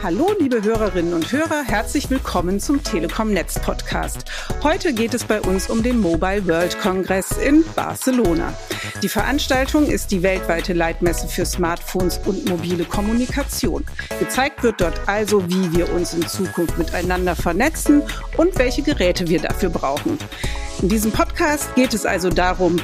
Hallo, liebe Hörerinnen und Hörer, herzlich willkommen zum Telekom Netz Podcast. Heute geht es bei uns um den Mobile World Congress in Barcelona. Die Veranstaltung ist die weltweite Leitmesse für Smartphones und mobile Kommunikation. Gezeigt wird dort also, wie wir uns in Zukunft miteinander vernetzen und welche Geräte wir dafür brauchen. In diesem Podcast geht es also darum,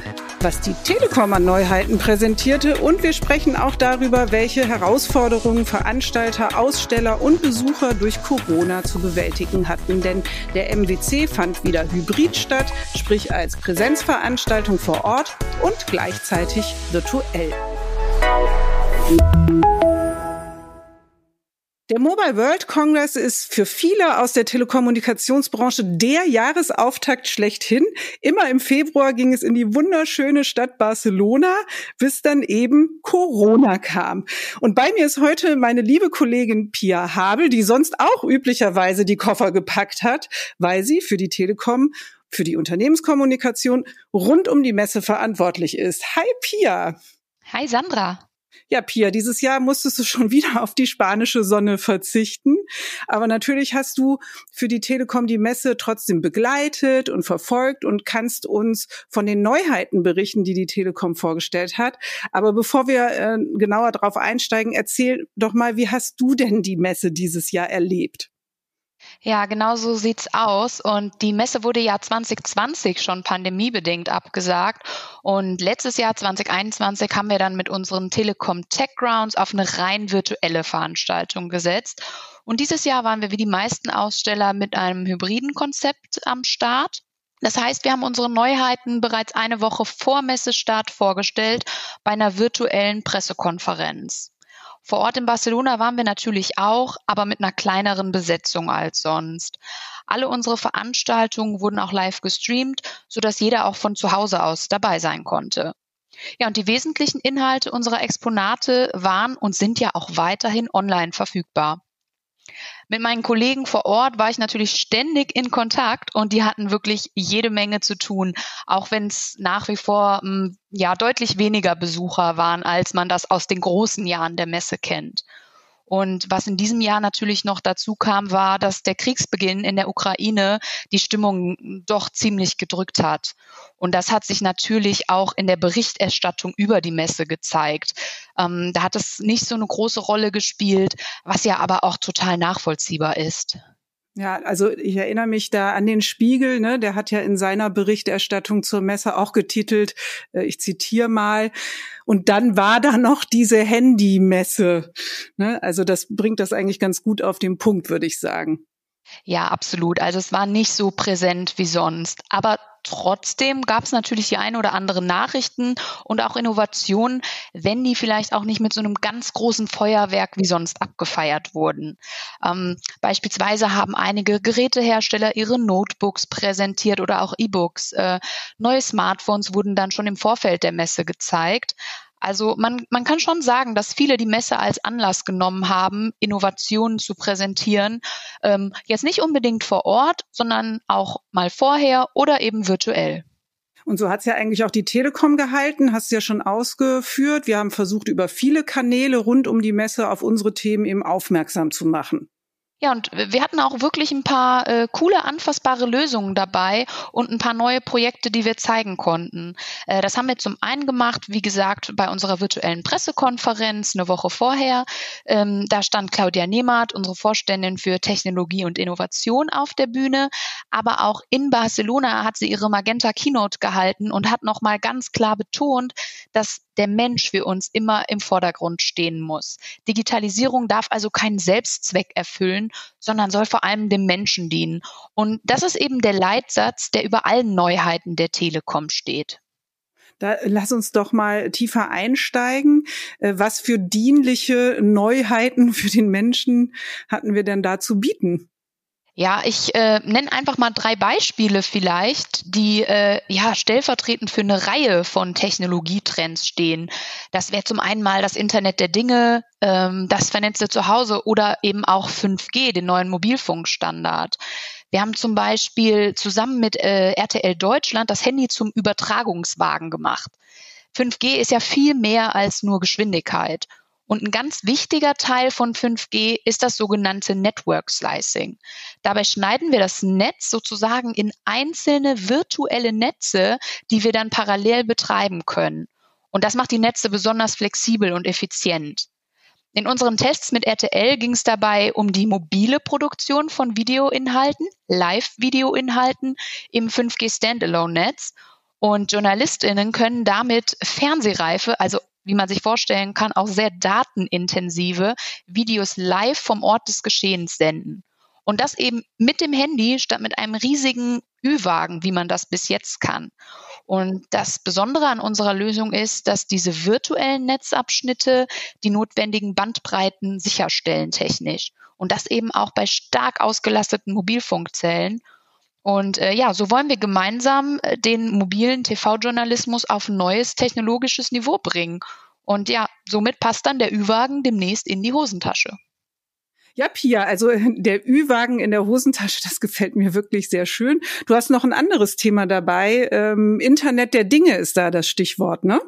was die Telekom an Neuheiten präsentierte und wir sprechen auch darüber, welche Herausforderungen Veranstalter, Aussteller und Besucher durch Corona zu bewältigen hatten. Denn der MWC fand wieder hybrid statt, sprich als Präsenzveranstaltung vor Ort und gleichzeitig virtuell. Der Mobile World Congress ist für viele aus der Telekommunikationsbranche der Jahresauftakt schlechthin. Immer im Februar ging es in die wunderschöne Stadt Barcelona, bis dann eben Corona kam. Und bei mir ist heute meine liebe Kollegin Pia Habel, die sonst auch üblicherweise die Koffer gepackt hat, weil sie für die Telekom für die Unternehmenskommunikation rund um die Messe verantwortlich ist. Hi Pia. Hi Sandra. Ja, Pia, dieses Jahr musstest du schon wieder auf die spanische Sonne verzichten. Aber natürlich hast du für die Telekom die Messe trotzdem begleitet und verfolgt und kannst uns von den Neuheiten berichten, die die Telekom vorgestellt hat. Aber bevor wir äh, genauer darauf einsteigen, erzähl doch mal, wie hast du denn die Messe dieses Jahr erlebt? Ja, genau so sieht's aus. Und die Messe wurde ja 2020 schon pandemiebedingt abgesagt. Und letztes Jahr 2021 haben wir dann mit unseren Telekom Tech Grounds auf eine rein virtuelle Veranstaltung gesetzt. Und dieses Jahr waren wir wie die meisten Aussteller mit einem hybriden Konzept am Start. Das heißt, wir haben unsere Neuheiten bereits eine Woche vor Messestart vorgestellt bei einer virtuellen Pressekonferenz. Vor Ort in Barcelona waren wir natürlich auch, aber mit einer kleineren Besetzung als sonst. Alle unsere Veranstaltungen wurden auch live gestreamt, sodass jeder auch von zu Hause aus dabei sein konnte. Ja, und die wesentlichen Inhalte unserer Exponate waren und sind ja auch weiterhin online verfügbar. Mit meinen Kollegen vor Ort war ich natürlich ständig in Kontakt und die hatten wirklich jede Menge zu tun, auch wenn es nach wie vor hm, ja deutlich weniger Besucher waren, als man das aus den großen Jahren der Messe kennt. Und was in diesem Jahr natürlich noch dazu kam, war, dass der Kriegsbeginn in der Ukraine die Stimmung doch ziemlich gedrückt hat. Und das hat sich natürlich auch in der Berichterstattung über die Messe gezeigt. Ähm, da hat es nicht so eine große Rolle gespielt, was ja aber auch total nachvollziehbar ist. Ja, also ich erinnere mich da an den Spiegel, ne, der hat ja in seiner Berichterstattung zur Messe auch getitelt, äh, ich zitiere mal, und dann war da noch diese Handymesse. Ne? Also das bringt das eigentlich ganz gut auf den Punkt, würde ich sagen. Ja, absolut. Also es war nicht so präsent wie sonst. Aber Trotzdem gab es natürlich die ein oder andere Nachrichten und auch Innovationen, wenn die vielleicht auch nicht mit so einem ganz großen Feuerwerk wie sonst abgefeiert wurden. Ähm, beispielsweise haben einige Gerätehersteller ihre Notebooks präsentiert oder auch E-Books. Äh, neue Smartphones wurden dann schon im Vorfeld der Messe gezeigt. Also man, man kann schon sagen, dass viele die Messe als Anlass genommen haben, Innovationen zu präsentieren. Ähm, jetzt nicht unbedingt vor Ort, sondern auch mal vorher oder eben virtuell. Und so hat es ja eigentlich auch die Telekom gehalten, hast du ja schon ausgeführt. Wir haben versucht, über viele Kanäle rund um die Messe auf unsere Themen eben aufmerksam zu machen. Ja, und wir hatten auch wirklich ein paar äh, coole, anfassbare Lösungen dabei und ein paar neue Projekte, die wir zeigen konnten. Äh, das haben wir zum einen gemacht, wie gesagt, bei unserer virtuellen Pressekonferenz eine Woche vorher. Ähm, da stand Claudia Nehmert, unsere Vorständin für Technologie und Innovation, auf der Bühne. Aber auch in Barcelona hat sie ihre Magenta Keynote gehalten und hat nochmal ganz klar betont, dass der Mensch für uns immer im Vordergrund stehen muss. Digitalisierung darf also keinen Selbstzweck erfüllen, sondern soll vor allem dem Menschen dienen. Und das ist eben der Leitsatz, der über allen Neuheiten der Telekom steht. Da lass uns doch mal tiefer einsteigen. Äh, was für dienliche Neuheiten für den Menschen hatten wir denn da zu bieten? Ja, ich äh, nenne einfach mal drei Beispiele vielleicht, die äh, ja stellvertretend für eine Reihe von Technologietrends stehen. Das wäre zum einen mal das Internet der Dinge, ähm, das vernetzte Zuhause oder eben auch 5G, den neuen Mobilfunkstandard. Wir haben zum Beispiel zusammen mit äh, RTL Deutschland das Handy zum Übertragungswagen gemacht. 5G ist ja viel mehr als nur Geschwindigkeit. Und ein ganz wichtiger Teil von 5G ist das sogenannte Network Slicing. Dabei schneiden wir das Netz sozusagen in einzelne virtuelle Netze, die wir dann parallel betreiben können. Und das macht die Netze besonders flexibel und effizient. In unseren Tests mit RTL ging es dabei um die mobile Produktion von Videoinhalten, Live-Videoinhalten im 5G Standalone-Netz. Und JournalistInnen können damit Fernsehreife, also wie man sich vorstellen kann, auch sehr datenintensive Videos live vom Ort des Geschehens senden. Und das eben mit dem Handy statt mit einem riesigen Ü-Wagen, wie man das bis jetzt kann. Und das Besondere an unserer Lösung ist, dass diese virtuellen Netzabschnitte die notwendigen Bandbreiten sicherstellen technisch. Und das eben auch bei stark ausgelasteten Mobilfunkzellen. Und äh, ja, so wollen wir gemeinsam äh, den mobilen TV-Journalismus auf ein neues technologisches Niveau bringen. Und ja, somit passt dann der Ü-Wagen demnächst in die Hosentasche. Ja, Pia, also äh, der Ü-Wagen in der Hosentasche, das gefällt mir wirklich sehr schön. Du hast noch ein anderes Thema dabei. Ähm, Internet der Dinge ist da das Stichwort, ne?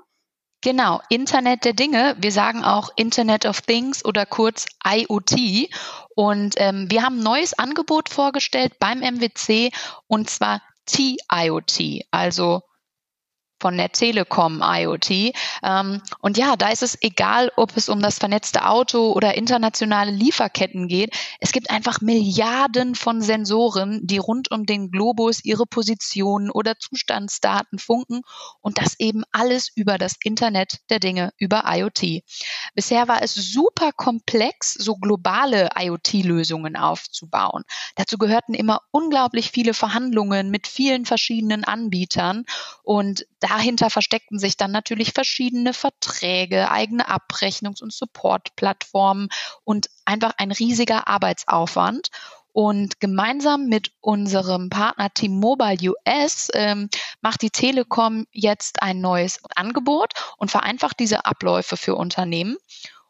Genau, Internet der Dinge. Wir sagen auch Internet of Things oder kurz IoT. Und ähm, wir haben ein neues Angebot vorgestellt beim MWC und zwar T-IoT, also von der Telekom IoT. Ähm, und ja, da ist es egal, ob es um das vernetzte Auto oder internationale Lieferketten geht. Es gibt einfach Milliarden von Sensoren, die rund um den Globus ihre Positionen oder Zustandsdaten funken und das eben alles über das Internet der Dinge, über IoT. Bisher war es super komplex, so globale IoT-Lösungen aufzubauen. Dazu gehörten immer unglaublich viele Verhandlungen mit vielen verschiedenen Anbietern und dahinter versteckten sich dann natürlich verschiedene Verträge, eigene Abrechnungs- und Support-Plattformen und einfach ein riesiger Arbeitsaufwand. Und gemeinsam mit unserem Partner T-Mobile US ähm, macht die Telekom jetzt ein neues Angebot und vereinfacht diese Abläufe für Unternehmen.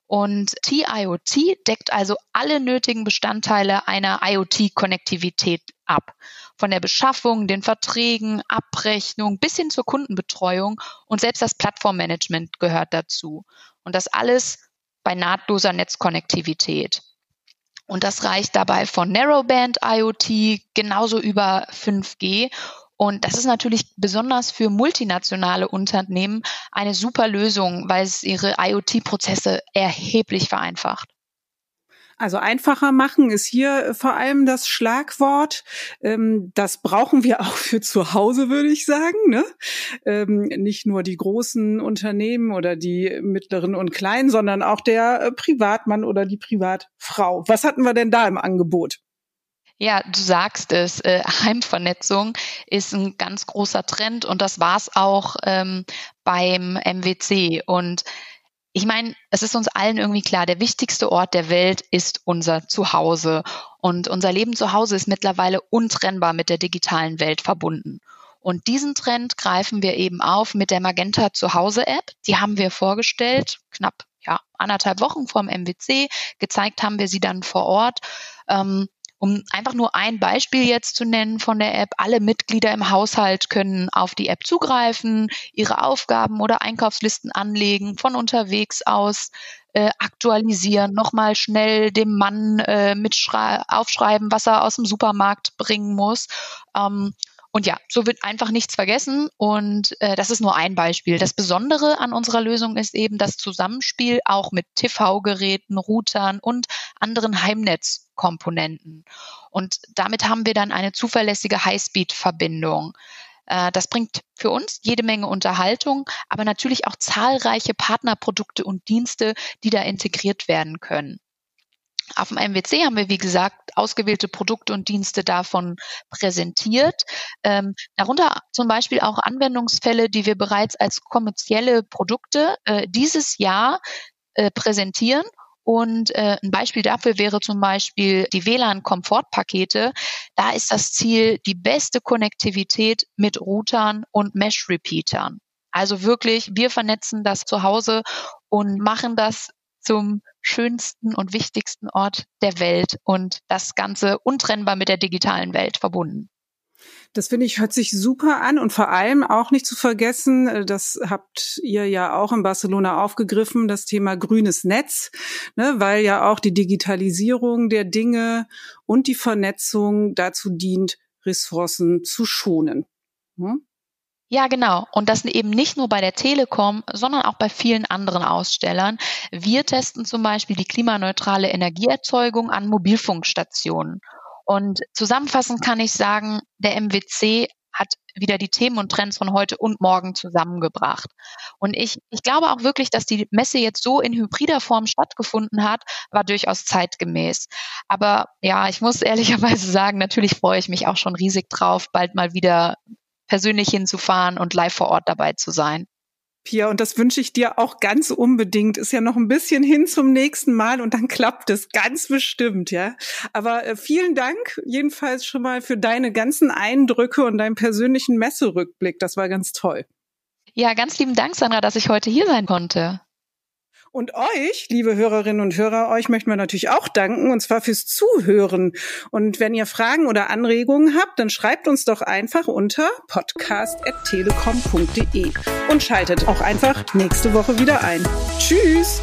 Und TIoT deckt also alle nötigen Bestandteile einer IoT-Konnektivität ab. Von der Beschaffung, den Verträgen, Abrechnung bis hin zur Kundenbetreuung und selbst das Plattformmanagement gehört dazu. Und das alles bei nahtloser Netzkonnektivität. Und das reicht dabei von Narrowband IoT genauso über 5G und das ist natürlich besonders für multinationale Unternehmen eine super Lösung, weil es ihre IoT-Prozesse erheblich vereinfacht. Also einfacher machen ist hier vor allem das Schlagwort. Ähm, das brauchen wir auch für zu Hause, würde ich sagen. Ne? Ähm, nicht nur die großen Unternehmen oder die mittleren und kleinen, sondern auch der äh, Privatmann oder die Privatfrau. Was hatten wir denn da im Angebot? Ja, du sagst es, äh, Heimvernetzung ist ein ganz großer Trend und das war es auch ähm, beim MWC. Und ich meine, es ist uns allen irgendwie klar, der wichtigste Ort der Welt ist unser Zuhause. Und unser Leben zu Hause ist mittlerweile untrennbar mit der digitalen Welt verbunden. Und diesen Trend greifen wir eben auf mit der Magenta Zuhause App. Die haben wir vorgestellt, knapp ja, anderthalb Wochen vor dem MWC. Gezeigt haben wir sie dann vor Ort. Ähm, um einfach nur ein Beispiel jetzt zu nennen von der App, alle Mitglieder im Haushalt können auf die App zugreifen, ihre Aufgaben oder Einkaufslisten anlegen, von unterwegs aus äh, aktualisieren, nochmal schnell dem Mann äh, aufschreiben, was er aus dem Supermarkt bringen muss. Ähm, und ja, so wird einfach nichts vergessen. Und äh, das ist nur ein Beispiel. Das Besondere an unserer Lösung ist eben das Zusammenspiel auch mit TV-Geräten, Routern und anderen Heimnetzkomponenten. Und damit haben wir dann eine zuverlässige Highspeed-Verbindung. Äh, das bringt für uns jede Menge Unterhaltung, aber natürlich auch zahlreiche Partnerprodukte und Dienste, die da integriert werden können. Auf dem MWC haben wir, wie gesagt, ausgewählte Produkte und Dienste davon präsentiert. Ähm, darunter zum Beispiel auch Anwendungsfälle, die wir bereits als kommerzielle Produkte äh, dieses Jahr äh, präsentieren. Und äh, ein Beispiel dafür wäre zum Beispiel die WLAN-Komfortpakete. Da ist das Ziel die beste Konnektivität mit Routern und Mesh-Repeatern. Also wirklich, wir vernetzen das zu Hause und machen das zum schönsten und wichtigsten Ort der Welt und das Ganze untrennbar mit der digitalen Welt verbunden. Das finde ich, hört sich super an und vor allem auch nicht zu vergessen, äh, das habt ihr ja auch in Barcelona aufgegriffen, das Thema grünes Netz, ne, weil ja auch die Digitalisierung der Dinge und die Vernetzung dazu dient, Ressourcen zu schonen. Hm? Ja, genau. Und das eben nicht nur bei der Telekom, sondern auch bei vielen anderen Ausstellern. Wir testen zum Beispiel die klimaneutrale Energieerzeugung an Mobilfunkstationen. Und zusammenfassend kann ich sagen, der MWC hat wieder die Themen und Trends von heute und morgen zusammengebracht. Und ich, ich glaube auch wirklich, dass die Messe jetzt so in hybrider Form stattgefunden hat, war durchaus zeitgemäß. Aber ja, ich muss ehrlicherweise sagen, natürlich freue ich mich auch schon riesig drauf, bald mal wieder persönlich hinzufahren und live vor Ort dabei zu sein. Pia, und das wünsche ich dir auch ganz unbedingt. Ist ja noch ein bisschen hin zum nächsten Mal und dann klappt es ganz bestimmt, ja. Aber äh, vielen Dank jedenfalls schon mal für deine ganzen Eindrücke und deinen persönlichen Messerückblick. Das war ganz toll. Ja, ganz lieben Dank, Sandra, dass ich heute hier sein konnte. Und euch, liebe Hörerinnen und Hörer, euch möchten wir natürlich auch danken, und zwar fürs Zuhören. Und wenn ihr Fragen oder Anregungen habt, dann schreibt uns doch einfach unter podcast.telekom.de und schaltet auch einfach nächste Woche wieder ein. Tschüss!